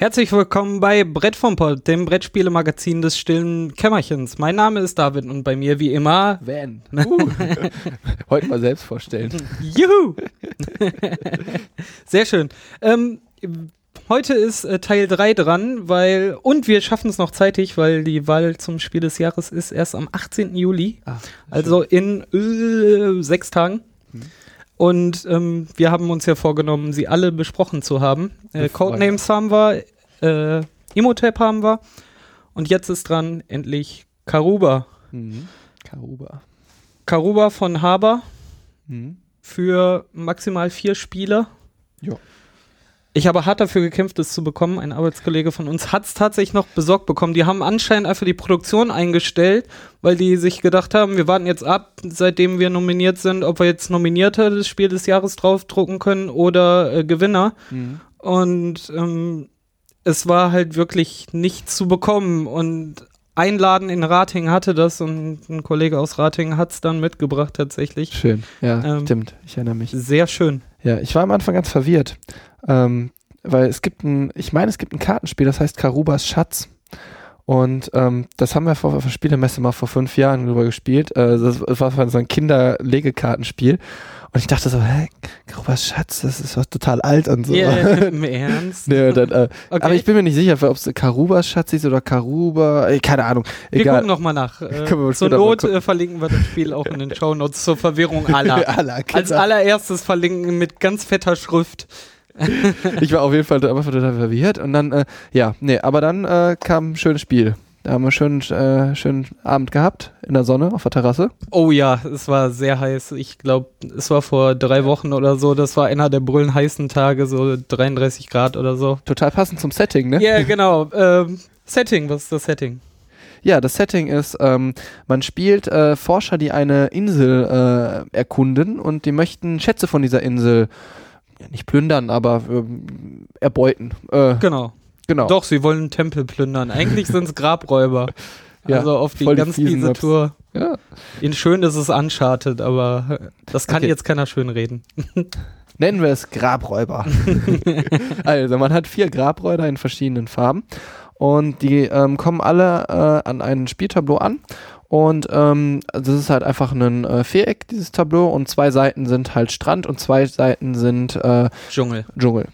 Herzlich willkommen bei Brett vom Pod, dem Brettspielemagazin des stillen Kämmerchens. Mein Name ist David und bei mir wie immer Van. Uh. Heute mal selbst vorstellen. Juhu! Sehr schön. Ähm, heute ist äh, Teil 3 dran, weil und wir schaffen es noch zeitig, weil die Wahl zum Spiel des Jahres ist erst am 18. Juli, Ah, also in äh, sechs Tagen. Hm. Und ähm, wir haben uns ja vorgenommen, sie alle besprochen zu haben. Äh, Codenames haben wir, äh, Imhotep haben wir. Und jetzt ist dran endlich Karuba. Mhm. Karuba. Karuba von Haber Mhm. für maximal vier Spieler. Ja. Ich habe hart dafür gekämpft, es zu bekommen. Ein Arbeitskollege von uns hat es tatsächlich noch besorgt bekommen. Die haben anscheinend einfach die Produktion eingestellt, weil die sich gedacht haben, wir warten jetzt ab, seitdem wir nominiert sind, ob wir jetzt Nominierte des Spiel des Jahres draufdrucken können oder äh, Gewinner. Mhm. Und ähm, es war halt wirklich nicht zu bekommen. Und ein Laden in Rating hatte das und ein Kollege aus Rating hat es dann mitgebracht tatsächlich. Schön. Ja, Ähm, stimmt. Ich erinnere mich. Sehr schön. Ja, ich war am Anfang ganz verwirrt. Ähm, weil es gibt ein, ich meine, es gibt ein Kartenspiel, das heißt Karubas Schatz. Und ähm, das haben wir vor, auf der Spielemesse mal vor fünf Jahren drüber gespielt. Äh, das, das war so ein Kinderlegekartenspiel. Und ich dachte so, hä, Karubas Schatz, das ist doch total alt und so. Ja, Im Ernst? Nee, dann, äh, Okay. Aber ich bin mir nicht sicher, ob es Karubas Schatz ist oder Karuba. Äh, keine Ahnung. Wir Egal. gucken nochmal nach. Äh, wir zur Not äh, verlinken wir das Spiel auch in den Shownotes zur Verwirrung aller. Aller, Als genau. allererstes verlinken mit ganz fetter Schrift. Ich war auf jeden Fall einfach total verwirrt und dann, äh, ja, nee, aber dann äh, kam ein schönes Spiel. Da haben wir schön, äh, schönen Abend gehabt in der Sonne auf der Terrasse. Oh ja, es war sehr heiß. Ich glaube, es war vor drei Wochen oder so. Das war einer der brüllen heißen Tage, so 33 Grad oder so. Total passend zum Setting, ne? Ja, genau. Ähm, Setting, was ist das Setting? Ja, das Setting ist, ähm, man spielt äh, Forscher, die eine Insel äh, erkunden und die möchten Schätze von dieser Insel ja, nicht plündern, aber ähm, erbeuten. Äh, Genau. Genau. Doch, sie wollen einen Tempel plündern. Eigentlich sind es Grabräuber. Ja, also auf die ganz fiese Maps. Tour. Ja. In schön ist es Uncharted, aber das kann Okay. jetzt keiner schön reden. Nennen wir es Grabräuber. also man hat vier Grabräuber in verschiedenen Farben und die ähm, kommen alle äh, an ein Spieltableau an. Und ähm, das ist halt einfach ein äh, Viereck, dieses Tableau, und zwei Seiten sind halt Strand und zwei Seiten sind äh, Dschungel. Dschungel.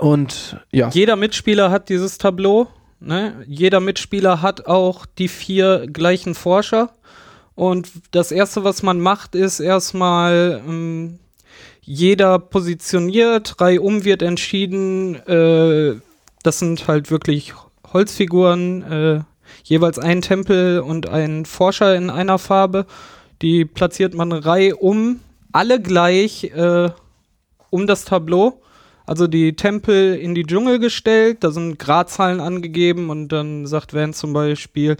Und ja, Jeder Mitspieler hat dieses Tableau. Ne? Jeder Mitspieler hat auch die vier gleichen Forscher. Und das Erste, was man macht, ist erstmal, ähm, jeder positioniert, reihum wird entschieden. Äh, das sind halt wirklich Holzfiguren, äh, jeweils ein Tempel und ein Forscher in einer Farbe. Die platziert man reihum, alle gleich äh, um das Tableau. Also die Tempel in die Dschungel gestellt, da sind Gradzahlen angegeben und dann sagt Van zum Beispiel,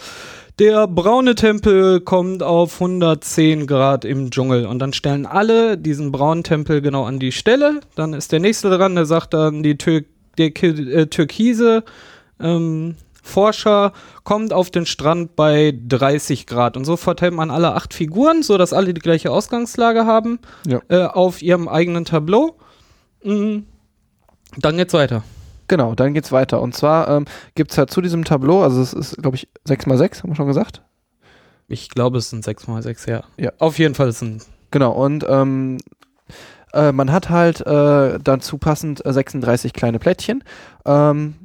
der braune Tempel kommt auf 110 Grad im Dschungel und dann stellen alle diesen braunen Tempel genau an die Stelle. Dann ist der nächste dran, der sagt dann, die Tür der äh, türkise ähm, Forscher kommt auf den Strand bei 30 Grad und so verteilt man alle acht Figuren, sodass alle die gleiche Ausgangslage haben Ja. äh, auf ihrem eigenen Tableau. Mm, Dann geht's weiter. genau, dann geht's weiter. Und zwar ähm, gibt es halt zu diesem Tableau, also es ist, glaube ich, 6x6, haben wir schon gesagt. Ich glaube, es sind 6 mal 6, ja. Ja. Auf jeden Fall sind Genau, und ähm, äh, man hat halt äh, dazu passend äh, 36 kleine Plättchen. Ähm,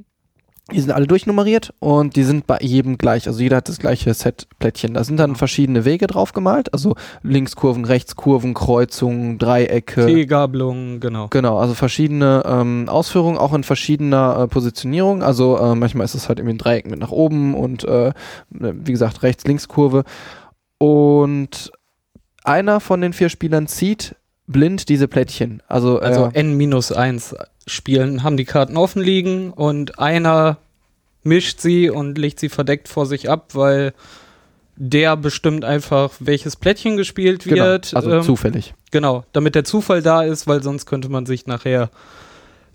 die sind alle durchnummeriert und die sind bei jedem gleich. Also jeder hat das gleiche Set Plättchen. Da sind dann verschiedene Wege drauf gemalt. Also Linkskurven, Rechtskurven, Kreuzungen, Dreiecke. T-Gabelungen, genau. Genau, also verschiedene ähm, Ausführungen, auch in verschiedener äh, Positionierung. Also äh, manchmal ist es halt irgendwie ein Dreieck mit nach oben und äh, wie gesagt Rechts-Links-Kurve. Und einer von den vier Spielern zieht blind diese Plättchen. Also, Also äh, N-1 spielen, haben die Karten offen liegen und einer mischt sie und legt sie verdeckt vor sich ab, weil der bestimmt einfach, welches Plättchen gespielt genau, wird. also ähm, zufällig. Genau, damit der Zufall da ist, weil sonst könnte man sich nachher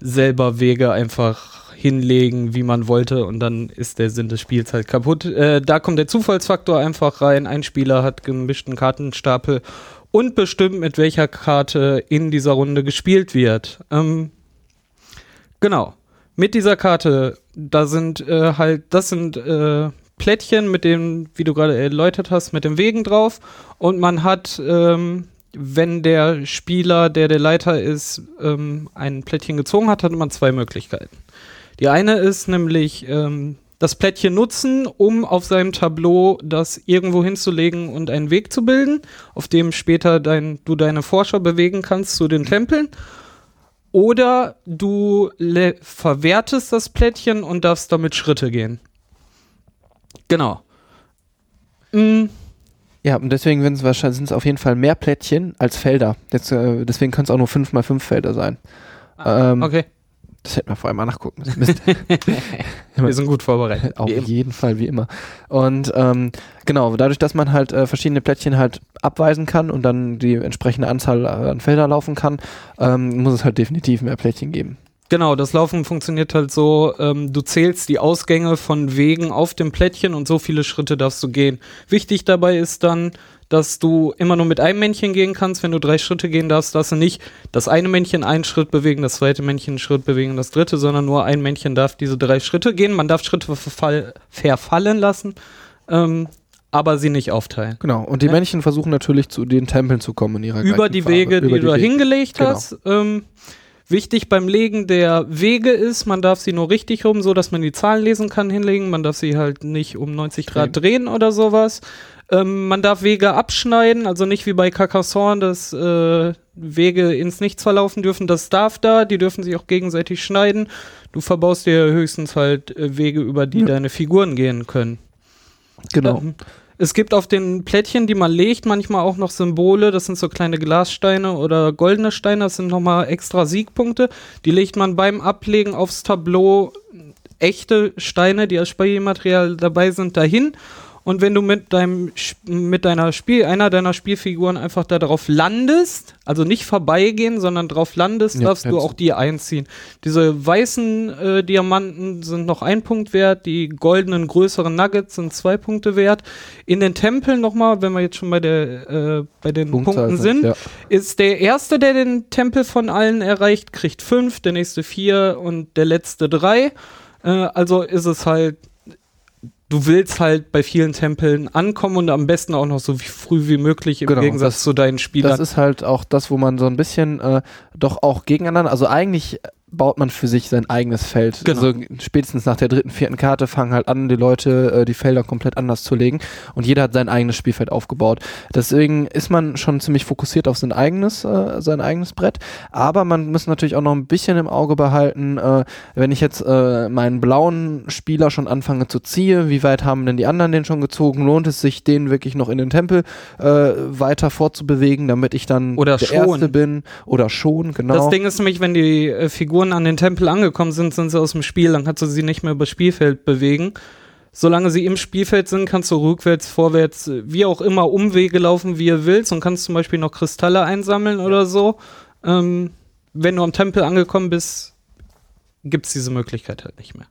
selber Wege einfach hinlegen, wie man wollte und dann ist der Sinn des Spiels halt kaputt. Äh, da kommt der Zufallsfaktor einfach rein. Ein Spieler hat gemischten Kartenstapel und bestimmt, mit welcher Karte in dieser Runde gespielt wird. Ähm, genau. Mit dieser Karte, da sind äh, halt, das sind äh, Plättchen mit dem, wie du gerade erläutert hast, mit dem Wegen drauf. Und man hat, ähm, wenn der Spieler, der der Leiter ist, ähm, ein Plättchen gezogen hat, hat man zwei Möglichkeiten. Die eine ist nämlich ähm, das Plättchen nutzen, um auf seinem Tableau das irgendwo hinzulegen und einen Weg zu bilden, auf dem später dein, du deine Forscher bewegen kannst zu den Tempeln. Oder du verwertest das Plättchen und darfst damit Schritte gehen. Genau. Mhm. Ja, und deswegen sind es wahrscheinlich auf jeden Fall mehr Plättchen als Felder. Jetzt, äh, deswegen können es auch nur 5 mal 5 Felder sein. Ah, ähm, okay. Das hätten wir vorher mal nachgucken müssen. wir sind gut vorbereitet. Auf jeden Fall, wie immer. Und ähm, genau, dadurch, dass man halt äh, verschiedene Plättchen halt abweisen kann und dann die entsprechende Anzahl an Felder laufen kann, ähm, muss es halt definitiv mehr Plättchen geben. Genau, das Laufen funktioniert halt so, ähm, du zählst die Ausgänge von Wegen auf dem Plättchen und so viele Schritte darfst du gehen. Wichtig dabei ist dann, dass du immer nur mit einem Männchen gehen kannst. Wenn du drei Schritte gehen darfst, darfst du nicht das eine Männchen einen Schritt bewegen, das zweite Männchen einen Schritt bewegen, das dritte, sondern nur ein Männchen darf diese drei Schritte gehen. Man darf Schritte verfall verfallen lassen, ähm, aber sie nicht aufteilen. Genau, und die ja? Männchen versuchen natürlich zu den Tempeln zu kommen in ihrer Über die Wege, Farbe. die, du da hingelegt genau. hast. Ähm, Wichtig beim Legen der Wege ist, man darf sie nur richtig rum, so dass man die Zahlen lesen kann, hinlegen. Man darf sie halt nicht um 90 Grad drehen oder sowas. Ähm, man darf Wege abschneiden, also nicht wie bei Carcassonne, dass äh, Wege ins Nichts verlaufen dürfen. Das darf da, die dürfen sich auch gegenseitig schneiden. Du verbaust dir höchstens halt äh, Wege, über die ja. deine Figuren gehen können. Genau. Ähm, es gibt auf den Plättchen, die man legt, manchmal auch noch Symbole. Das sind so kleine Glassteine oder goldene Steine. Das sind nochmal extra Siegpunkte. Die legt man beim Ablegen aufs Tableau echte Steine, die als Spielmaterial dabei sind, dahin. Und wenn du mit deinem mit deiner Spiel einer deiner Spielfiguren einfach darauf landest, also nicht vorbeigehen, sondern drauf landest, ja, darfst du auch die einziehen. Diese weißen äh, Diamanten sind noch ein Punkt wert, die goldenen größeren Nuggets sind zwei Punkte wert. In den Tempeln nochmal, wenn wir jetzt schon bei der äh, bei den Punktzahl Punkten sind, ja. ist der erste, der den Tempel von allen erreicht, kriegt fünf, der nächste vier und der letzte drei. Äh, also ist es halt du willst halt bei vielen Tempeln ankommen und am besten auch noch so früh wie möglich im genau, Gegensatz das, zu deinen Spielern. Das ist halt auch das, wo man so ein bisschen äh, doch auch gegeneinander, also eigentlich baut man für sich sein eigenes Feld. Genau. Also spätestens nach der dritten, vierten Karte fangen halt an, die Leute äh, die Felder komplett anders zu legen und jeder hat sein eigenes Spielfeld aufgebaut. Deswegen ist man schon ziemlich fokussiert auf sein eigenes, äh, sein eigenes Brett. Aber man muss natürlich auch noch ein bisschen im Auge behalten, äh, wenn ich jetzt äh, meinen blauen Spieler schon anfange zu ziehen, wie weit haben denn die anderen den schon gezogen? Lohnt es sich, den wirklich noch in den Tempel äh, weiter fortzubewegen, damit ich dann oder der schon. Erste bin? Oder schon, genau. Das Ding ist nämlich, wenn die äh, Figuren Figuren an den Tempel angekommen sind, sind sie aus dem Spiel, dann kannst du sie nicht mehr über Spielfeld bewegen. Solange sie im Spielfeld sind, kannst du rückwärts, vorwärts, wie auch immer Umwege laufen, wie ihr willst und kannst zum Beispiel noch Kristalle einsammeln ja. oder so. Ähm, wenn du am Tempel angekommen bist, gibt es diese Möglichkeit halt nicht mehr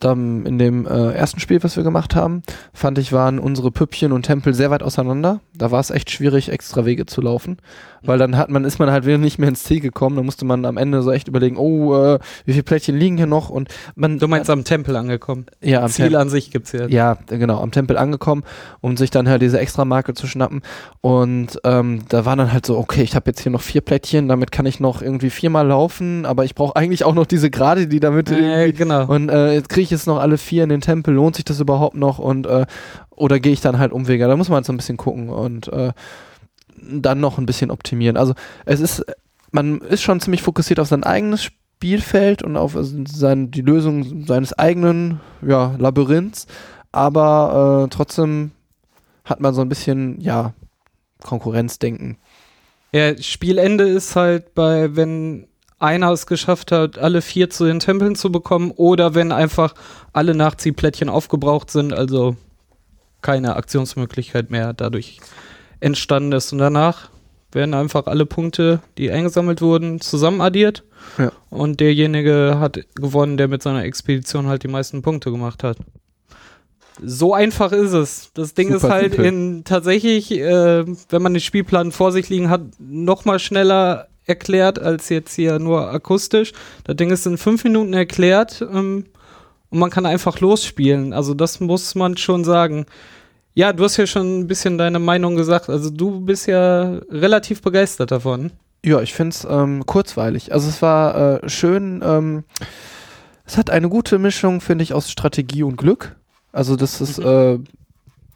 dann in dem äh, ersten Spiel, was wir gemacht haben, fand ich, waren unsere Püppchen und Tempel sehr weit auseinander. Da war es echt schwierig, extra Wege zu laufen, weil dann hat man, ist man halt wieder nicht mehr ins Ziel gekommen. Da musste man am Ende so echt überlegen, oh, äh, wie viele Plättchen liegen hier noch? Und man. Du meinst am Tempel angekommen? Ja, am Ziel Tem an sich gibt's ja. Ja, genau, am Tempel angekommen, um sich dann halt diese extra Marke zu schnappen. Und ähm, da war dann halt so, okay, ich habe jetzt hier noch vier Plättchen, damit kann ich noch irgendwie viermal laufen, aber ich brauche eigentlich auch noch diese Gerade, die damit. Äh, genau. Und äh, jetzt kriege ich jetzt noch alle vier in den Tempel, lohnt sich das überhaupt noch? Und äh, oder gehe ich dann halt Umwege? Da muss man so ein bisschen gucken und äh, dann noch ein bisschen optimieren. Also es ist, man ist schon ziemlich fokussiert auf sein eigenes Spielfeld und auf sein, die Lösung seines eigenen ja, Labyrinths, aber äh, trotzdem hat man so ein bisschen, ja, Konkurrenzdenken. Ja, Spielende ist halt bei, wenn einer es geschafft hat, alle vier zu den Tempeln zu bekommen oder wenn einfach alle Nachziehplättchen aufgebraucht sind, also keine Aktionsmöglichkeit mehr dadurch entstanden ist. Und danach werden einfach alle Punkte, die eingesammelt wurden, zusammenaddiert. Ja. Und derjenige hat gewonnen, der mit seiner Expedition halt die meisten Punkte gemacht hat. So einfach ist es. Das Ding Super ist halt simpel. in tatsächlich, äh, wenn man den Spielplan vor sich liegen hat, noch mal schneller erklärt als jetzt hier nur akustisch. Das Ding ist in fünf Minuten erklärt ähm, und man kann einfach losspielen. Also das muss man schon sagen. Ja, du hast ja schon ein bisschen deine Meinung gesagt. Also du bist ja relativ begeistert davon. Ja, ich finde es ähm, kurzweilig. Also es war äh, schön. Ähm, es hat eine gute Mischung, finde ich, aus Strategie und Glück. Also das ist, mhm. äh,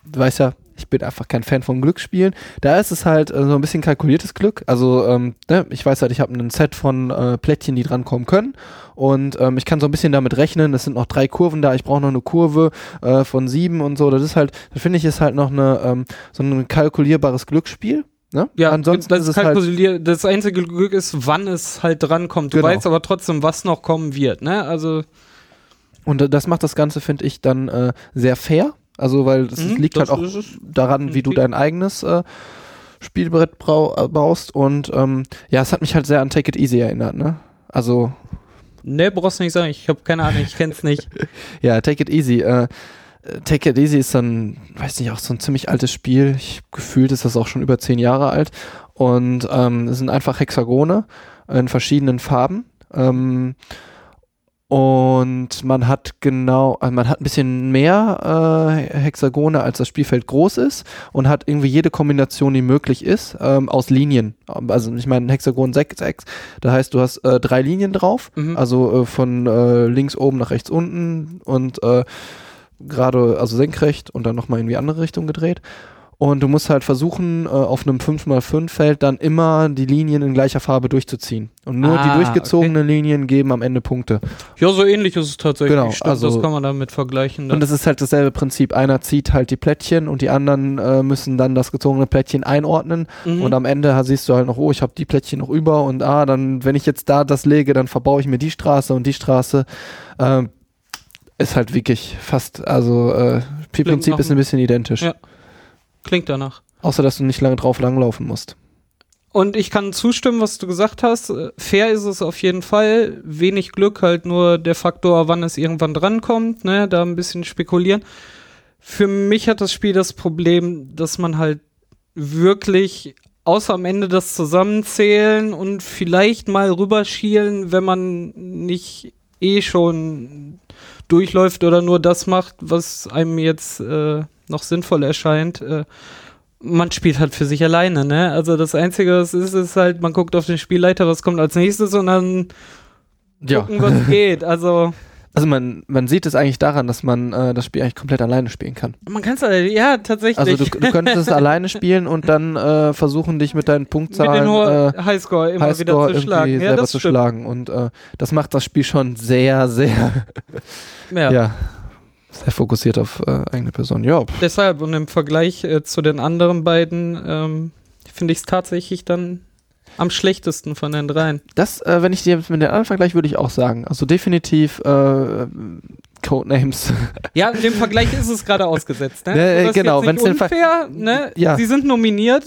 du weißt ja, ich bin einfach kein Fan von Glücksspielen. Da ist es halt äh, so ein bisschen kalkuliertes Glück. Also ähm, ne, ich weiß halt, ich habe ein Set von äh, Plättchen, die drankommen können. Und ähm, ich kann so ein bisschen damit rechnen. Es sind noch drei Kurven da. Ich brauche noch eine Kurve äh, von sieben und so. Das ist halt, das finde ich, ist halt noch eine, ähm, so ein kalkulierbares Glücksspiel. Ne? Ja, ansonsten das, ist es halt das einzige Glück ist, wann es halt drankommt. Du genau. weißt aber trotzdem, was noch kommen wird. Ne? Also und äh, das macht das Ganze, finde ich, dann äh, sehr fair. Also, weil es mhm, liegt halt auch daran, wie du dein eigenes äh, Spielbrett brau äh, baust. Und ähm, ja, es hat mich halt sehr an Take It Easy erinnert, ne? Also. Ne, brauchst du nicht sagen, ich habe keine Ahnung, ich kenn's nicht. ja, Take It Easy. Äh, Take It Easy ist dann, weiß nicht, auch so ein ziemlich altes Spiel. Ich, gefühlt ist das auch schon über zehn Jahre alt. Und ähm, es sind einfach Hexagone in verschiedenen Farben. Ähm, und man hat genau, also man hat ein bisschen mehr äh, Hexagone, als das Spielfeld groß ist und hat irgendwie jede Kombination, die möglich ist, ähm, aus Linien. Also ich meine, Hexagon 6, 6, da heißt, du hast äh, drei Linien drauf, mhm. also äh, von äh, links oben nach rechts unten und äh, gerade, also senkrecht und dann nochmal in die andere Richtung gedreht. Und du musst halt versuchen, äh, auf einem 5x5-Feld dann immer die Linien in gleicher Farbe durchzuziehen. Und nur ah, die durchgezogenen okay. Linien geben am Ende Punkte. Ja, so ähnlich ist es tatsächlich. Genau, Stimmt, also, das kann man damit vergleichen. Dann. Und es ist halt dasselbe Prinzip. Einer zieht halt die Plättchen und die anderen äh, müssen dann das gezogene Plättchen einordnen. Mhm. Und am Ende siehst du halt noch, oh, ich habe die Plättchen noch über und ah, dann, wenn ich jetzt da das lege, dann verbaue ich mir die Straße und die Straße. Äh, ist halt wirklich fast, also äh, Spielprinzip ist ein bisschen identisch. Ja. Klingt danach. Außer, dass du nicht lange drauf langlaufen musst. Und ich kann zustimmen, was du gesagt hast. Fair ist es auf jeden Fall. Wenig Glück, halt nur der Faktor, wann es irgendwann drankommt, ne? Da ein bisschen spekulieren. Für mich hat das Spiel das Problem, dass man halt wirklich außer am Ende das Zusammenzählen und vielleicht mal rüberschielen, wenn man nicht eh schon durchläuft oder nur das macht, was einem jetzt äh, noch sinnvoll erscheint. Äh, man spielt halt für sich alleine, ne? Also das Einzige, was ist, ist halt, man guckt auf den Spielleiter, was kommt als nächstes und dann ja. gucken, was geht. Also also man, man sieht es eigentlich daran, dass man äh, das Spiel eigentlich komplett alleine spielen kann. Man kann es ja tatsächlich. Also du, du könntest es alleine spielen und dann äh, versuchen dich mit deinen Punktzahlen mit äh, Highscore immer Highscore wieder zu schlagen. Ja, selber zu schlagen und äh, das macht das Spiel schon sehr, sehr ja. ja sehr fokussiert auf äh, eigene Person. Ja. Deshalb und im Vergleich äh, zu den anderen beiden ähm, finde ich es tatsächlich dann am schlechtesten von den dreien. Das, äh, wenn ich dir mit den anderen vergleiche, würde ich auch sagen. Also definitiv äh, Codenames. Ja, in dem Vergleich ist es gerade ausgesetzt. Ne? Ne, genau, wenn es unfair, ne? Ja. Sie sind nominiert,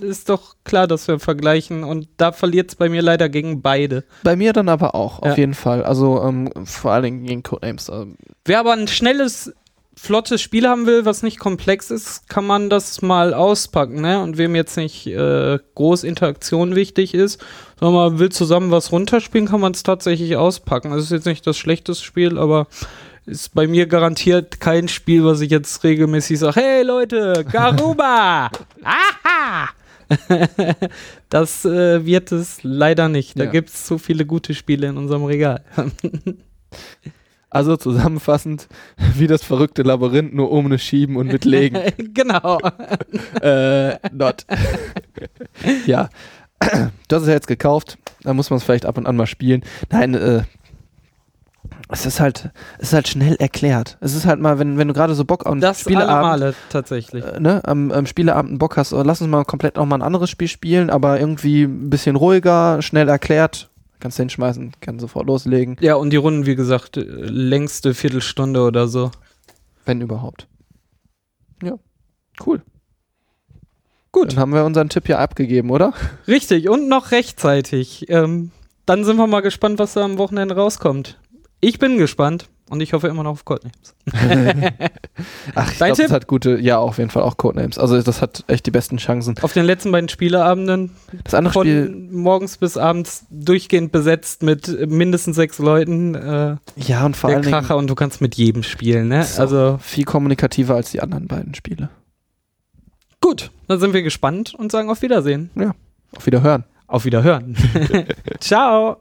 ist doch klar, dass wir vergleichen und da verliert es bei mir leider gegen beide. Bei mir dann aber auch, ja. auf jeden Fall. Also ähm, vor allen Dingen gegen Codenames. Ähm. Wer aber ein schnelles flottes Spiel haben will, was nicht komplex ist, kann man das mal auspacken, ne? Und wem jetzt nicht äh, groß Interaktion wichtig ist, sondern man will zusammen was runterspielen, kann man es tatsächlich auspacken. Das ist jetzt nicht das schlechteste Spiel, aber ist bei mir garantiert kein Spiel, was ich jetzt regelmäßig sage, hey Leute, Garuba! Das äh, wird es leider nicht. Da ja. gibt es zu viele gute Spiele in unserem Regal. Also zusammenfassend, wie das verrückte Labyrinth, nur ohne Schieben und mit Legen. genau. äh, not. ja. Hast es ja jetzt gekauft, da muss man es vielleicht ab und an mal spielen. Nein, äh, es ist halt, es ist halt schnell erklärt. Es ist halt mal, wenn, wenn du gerade so Bock auf einen das Spieleabend, Male tatsächlich. Äh, ne, am, am Spieleabend Bock hast, oh, lass uns mal komplett auch mal ein anderes Spiel spielen, aber irgendwie ein bisschen ruhiger, schnell erklärt, Kannst du hinschmeißen, kann sofort loslegen. Ja, und die Runden, wie gesagt, längste Viertelstunde oder so. Wenn überhaupt. Ja, cool. Gut. Dann haben wir unseren Tipp ja abgegeben, oder? Richtig, und noch rechtzeitig. Ähm, dann sind wir mal gespannt, was da am Wochenende rauskommt. Ich bin gespannt. Und ich hoffe immer noch auf Codenames. Ach, ich Dein glaube, das hat gute, ja, auf jeden Fall auch Codenames. Also das hat echt die besten Chancen. Auf den letzten beiden Spieleabenden Das andere von Spiel, morgens bis abends durchgehend besetzt mit mindestens sechs Leuten. Äh, ja, und vor der allen Dingen Kracher und du kannst mit jedem spielen, ne? So. Also viel kommunikativer als die anderen beiden Spiele. gut, dann sind wir gespannt und sagen auf Wiedersehen. Auf Wiederhören. Auf Wiederhören. Ciao.